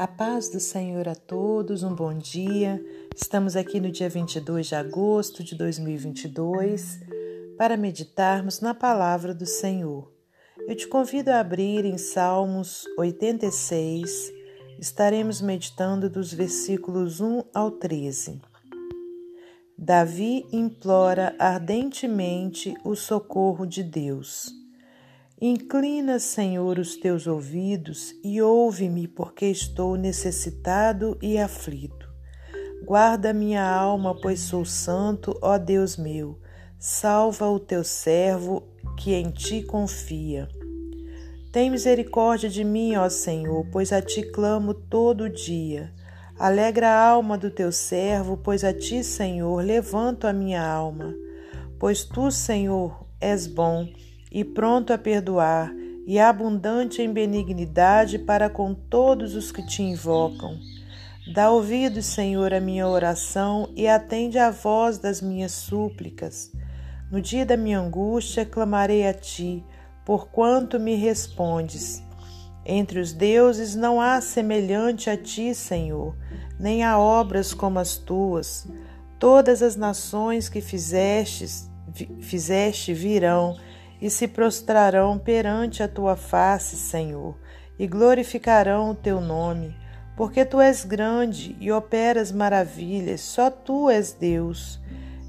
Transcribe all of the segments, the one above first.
A paz do Senhor a todos, um bom dia. Estamos aqui no dia 22 de agosto de 2022 para meditarmos na palavra do Senhor. Eu te convido a abrir em Salmos 86. Estaremos meditando dos versículos 1 ao 13. Davi implora ardentemente o socorro de Deus. Inclina, Senhor, os teus ouvidos e ouve-me, porque estou necessitado e aflito. Guarda minha alma, pois sou santo, ó Deus meu. Salva o teu servo que em ti confia. Tem misericórdia de mim, ó Senhor, pois a ti clamo todo dia. Alegra a alma do teu servo, pois a ti, Senhor, levanto a minha alma. Pois tu, Senhor, és bom e pronto a perdoar, e abundante em benignidade para com todos os que te invocam. Dá ouvidos, Senhor, à minha oração e atende à voz das minhas súplicas. No dia da minha angústia clamarei a ti, porquanto me respondes. Entre os deuses não há semelhante a ti, Senhor, nem há obras como as tuas. Todas as nações que fizestes, fizeste virão e se prostrarão perante a tua face, Senhor, e glorificarão o teu nome, porque tu és grande e operas maravilhas, só tu és Deus.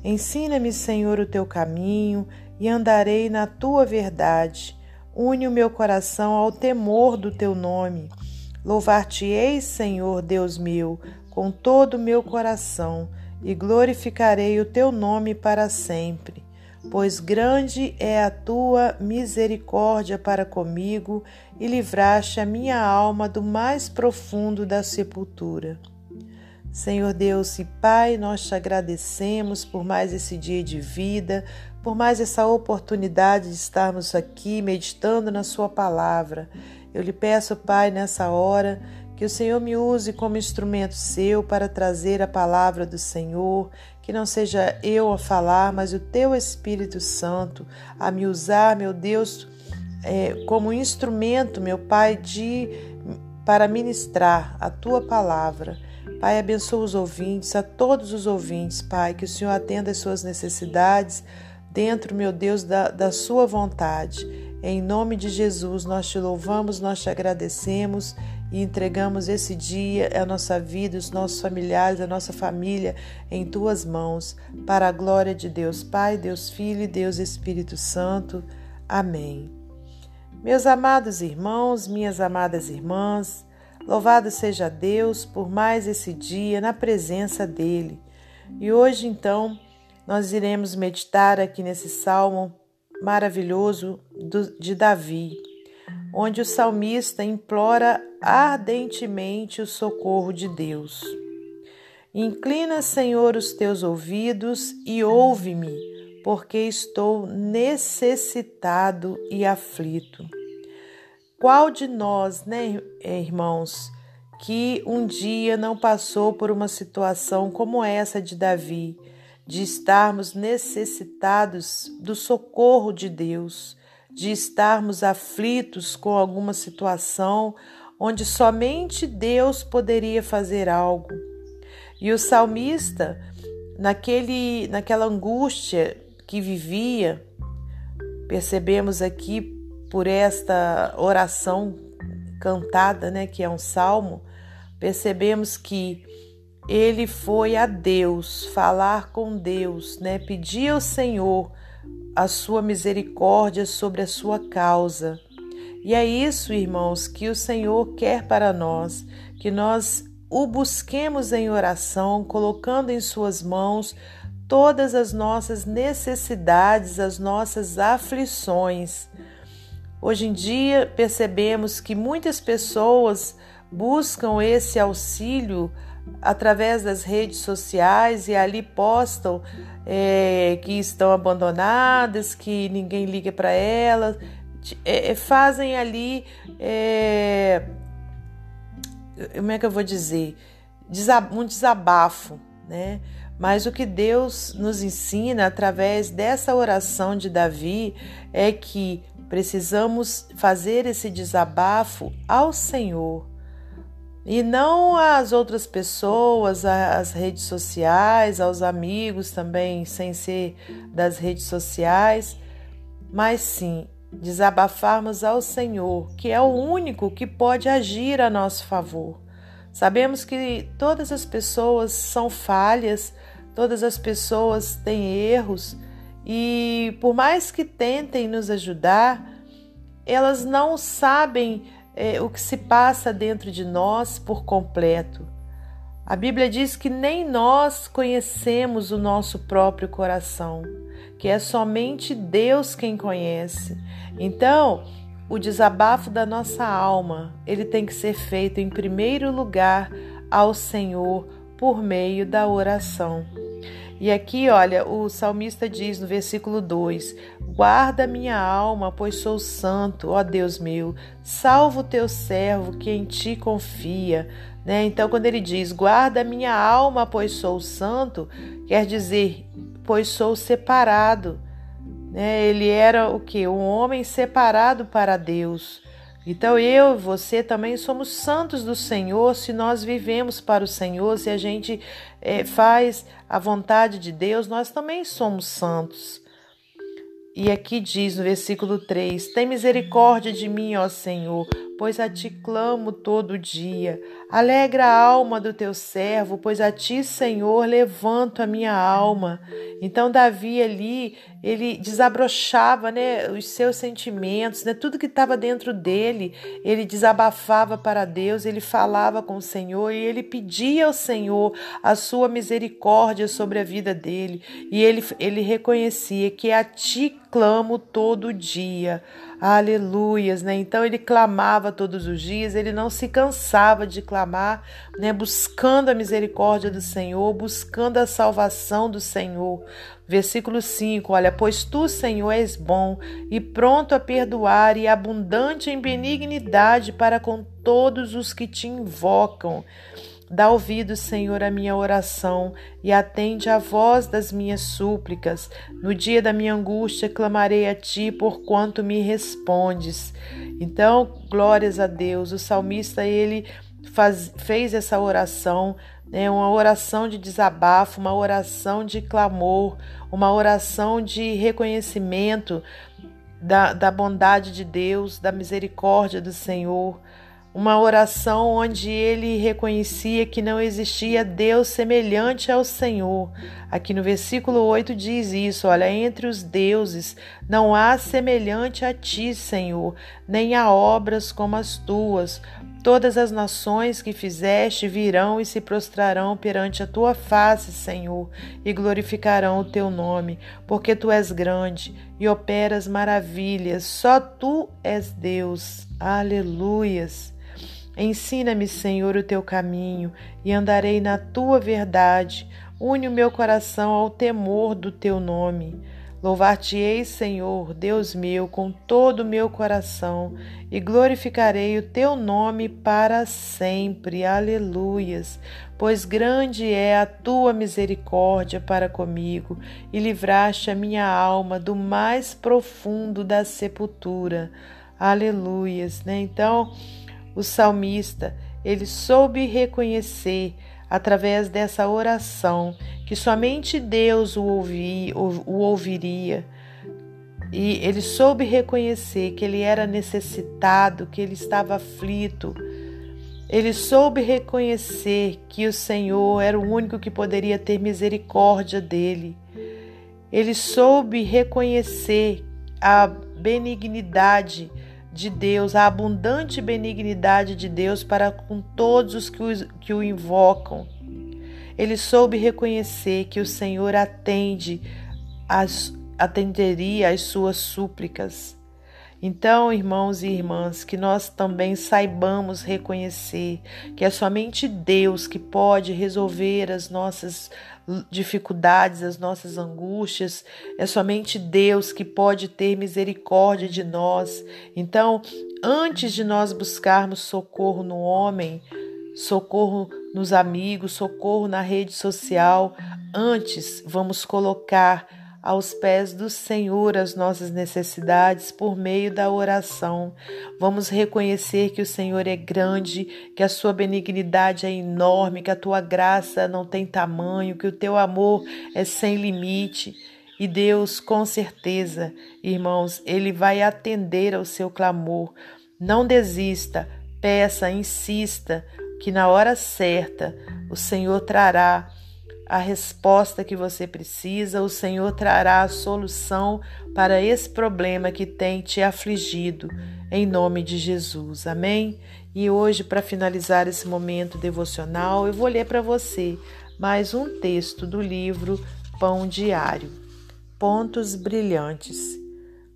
Ensina-me, Senhor, o teu caminho e andarei na tua verdade. Une o meu coração ao temor do teu nome. Louvar-te-ei, Senhor, Deus meu, com todo o meu coração, e glorificarei o teu nome para sempre pois grande é a tua misericórdia para comigo e livraste a minha alma do mais profundo da sepultura. Senhor Deus e Pai, nós te agradecemos por mais esse dia de vida, por mais essa oportunidade de estarmos aqui meditando na Sua palavra. Eu lhe peço, Pai, nessa hora, que o Senhor me use como instrumento seu para trazer a palavra do Senhor, que não seja eu a falar, mas o teu Espírito Santo a me usar, meu Deus, é, como instrumento, meu Pai, de para ministrar a tua palavra. Pai, abençoa os ouvintes, a todos os ouvintes, Pai, que o Senhor atenda as suas necessidades dentro, meu Deus, da, da sua vontade. Em nome de Jesus, nós te louvamos, nós te agradecemos e entregamos esse dia, a nossa vida, os nossos familiares, a nossa família em tuas mãos, para a glória de Deus Pai, Deus Filho e Deus Espírito Santo. Amém. Meus amados irmãos, minhas amadas irmãs, louvado seja Deus por mais esse dia na presença dele. E hoje, então, nós iremos meditar aqui nesse salmo maravilhoso de Davi onde o salmista implora ardentemente o socorro de Deus. Inclina, Senhor, os teus ouvidos e ouve-me, porque estou necessitado e aflito. Qual de nós, né, irmãos, que um dia não passou por uma situação como essa de Davi, de estarmos necessitados do socorro de Deus, de estarmos aflitos com alguma situação onde somente Deus poderia fazer algo. E o salmista, naquele, naquela angústia que vivia, percebemos aqui por esta oração cantada, né, que é um salmo, percebemos que ele foi a Deus falar com Deus, né, pedir ao Senhor a sua misericórdia sobre a sua causa. E é isso, irmãos, que o Senhor quer para nós, que nós o busquemos em oração, colocando em Suas mãos todas as nossas necessidades, as nossas aflições. Hoje em dia percebemos que muitas pessoas buscam esse auxílio através das redes sociais e ali postam é, que estão abandonadas, que ninguém liga para elas, é, é, fazem ali, é, como é que eu vou dizer, um desabafo, né? Mas o que Deus nos ensina através dessa oração de Davi é que precisamos fazer esse desabafo ao Senhor e não às outras pessoas, às redes sociais, aos amigos também, sem ser das redes sociais, mas sim desabafarmos ao Senhor, que é o único que pode agir a nosso favor. Sabemos que todas as pessoas são falhas, todas as pessoas têm erros e, por mais que tentem nos ajudar, elas não sabem é, o que se passa dentro de nós por completo. A Bíblia diz que nem nós conhecemos o nosso próprio coração, que é somente Deus quem conhece. Então, o desabafo da nossa alma, ele tem que ser feito em primeiro lugar ao Senhor por meio da oração. E aqui, olha, o salmista diz no versículo 2: Guarda minha alma, pois sou santo, ó Deus meu, salva o teu servo que em ti confia. Né? Então, quando ele diz guarda minha alma, pois sou santo, quer dizer, pois sou separado. Né? Ele era o que? Um homem separado para Deus. Então eu e você também somos santos do Senhor se nós vivemos para o Senhor, se a gente é, faz a vontade de Deus, nós também somos santos. E aqui diz no versículo 3: Tem misericórdia de mim, ó Senhor, pois a ti clamo todo dia. Alegra a alma do teu servo, pois a ti, Senhor, levanto a minha alma. Então Davi ali, ele desabrochava, né, os seus sentimentos, né, tudo que estava dentro dele, ele desabafava para Deus, ele falava com o Senhor e ele pedia ao Senhor a sua misericórdia sobre a vida dele. E ele ele reconhecia que a ti clamo todo dia. Aleluias, né? Então ele clamava todos os dias, ele não se cansava de clamar, né? Buscando a misericórdia do Senhor, buscando a salvação do Senhor. Versículo 5, olha, pois tu, Senhor, és bom e pronto a perdoar e abundante em benignidade para com todos os que te invocam. Dá ouvido, Senhor, à minha oração e atende à voz das minhas súplicas. No dia da minha angústia clamarei a ti, porquanto me respondes. Então, glórias a Deus. O salmista ele faz, fez essa oração, né, uma oração de desabafo, uma oração de clamor, uma oração de reconhecimento da, da bondade de Deus, da misericórdia do Senhor uma oração onde ele reconhecia que não existia Deus semelhante ao Senhor. Aqui no versículo 8 diz isso: olha, entre os deuses não há semelhante a ti, Senhor, nem há obras como as tuas. Todas as nações que fizeste virão e se prostrarão perante a tua face, Senhor, e glorificarão o teu nome, porque tu és grande e operas maravilhas. Só tu és Deus. Aleluias. Ensina-me, Senhor, o teu caminho e andarei na tua verdade. Une o meu coração ao temor do teu nome. Louvar-te-ei, Senhor, Deus meu, com todo o meu coração e glorificarei o teu nome para sempre. Aleluias. Pois grande é a tua misericórdia para comigo e livraste a minha alma do mais profundo da sepultura. Aleluias, né? Então, o salmista, ele soube reconhecer através dessa oração que somente Deus o, ouvi, o, ouviria. E ele soube reconhecer que ele era necessitado, que ele estava aflito. Ele soube reconhecer que o Senhor era o único que poderia ter misericórdia dele. Ele soube reconhecer a benignidade de Deus, a abundante benignidade de Deus para com todos os que o, que o invocam. Ele soube reconhecer que o Senhor atende as, atenderia às suas súplicas. Então, irmãos e irmãs, que nós também saibamos reconhecer que é somente Deus que pode resolver as nossas dificuldades, as nossas angústias, é somente Deus que pode ter misericórdia de nós. Então, antes de nós buscarmos socorro no homem, socorro nos amigos, socorro na rede social, antes vamos colocar aos pés do Senhor as nossas necessidades por meio da oração. Vamos reconhecer que o Senhor é grande, que a sua benignidade é enorme, que a tua graça não tem tamanho, que o teu amor é sem limite. E Deus, com certeza, irmãos, Ele vai atender ao seu clamor. Não desista, peça, insista, que na hora certa o Senhor trará a resposta que você precisa, o Senhor trará a solução para esse problema que tem te afligido, em nome de Jesus. Amém? E hoje, para finalizar esse momento devocional, eu vou ler para você mais um texto do livro Pão Diário. Pontos brilhantes.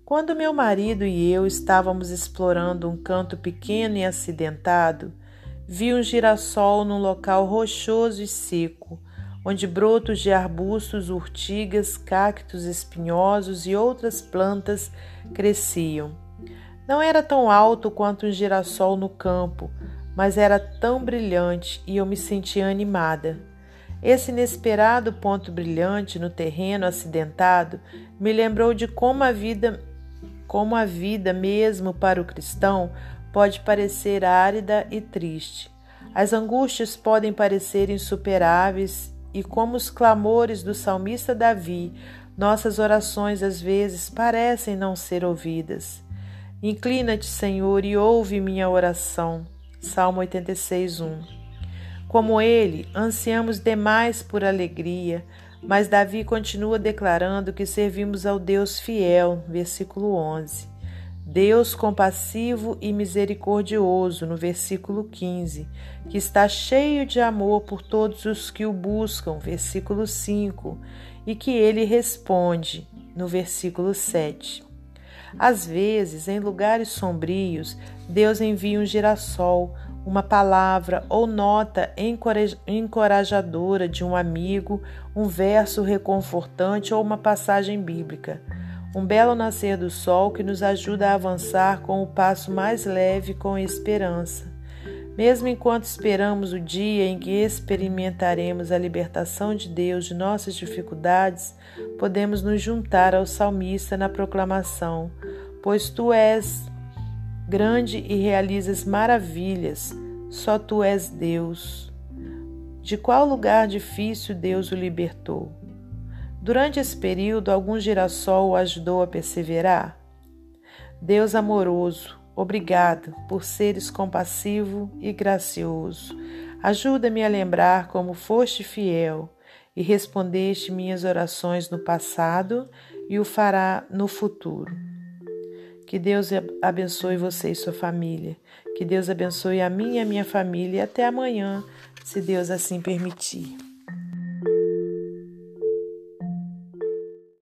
Quando meu marido e eu estávamos explorando um canto pequeno e acidentado, vi um girassol num local rochoso e seco onde brotos de arbustos, urtigas, cactos espinhosos e outras plantas cresciam. Não era tão alto quanto um girassol no campo, mas era tão brilhante e eu me sentia animada. Esse inesperado ponto brilhante no terreno acidentado me lembrou de como a vida, como a vida mesmo para o cristão pode parecer árida e triste. As angústias podem parecer insuperáveis e como os clamores do salmista Davi, nossas orações às vezes parecem não ser ouvidas. Inclina-te, Senhor, e ouve minha oração. Salmo 86, 1. Como ele, ansiamos demais por alegria, mas Davi continua declarando que servimos ao Deus fiel, versículo 11. Deus compassivo e misericordioso, no versículo 15, que está cheio de amor por todos os que o buscam, versículo 5, e que ele responde, no versículo 7. Às vezes, em lugares sombrios, Deus envia um girassol, uma palavra ou nota encorajadora de um amigo, um verso reconfortante ou uma passagem bíblica um belo nascer do sol que nos ajuda a avançar com o passo mais leve com esperança. Mesmo enquanto esperamos o dia em que experimentaremos a libertação de Deus de nossas dificuldades, podemos nos juntar ao salmista na proclamação: Pois tu és grande e realizas maravilhas, só tu és Deus. De qual lugar difícil Deus o libertou? Durante esse período, algum girassol o ajudou a perseverar? Deus amoroso, obrigado por seres compassivo e gracioso. Ajuda-me a lembrar como foste fiel e respondeste minhas orações no passado e o fará no futuro. Que Deus abençoe você e sua família. Que Deus abençoe a mim e a minha família. E até amanhã, se Deus assim permitir.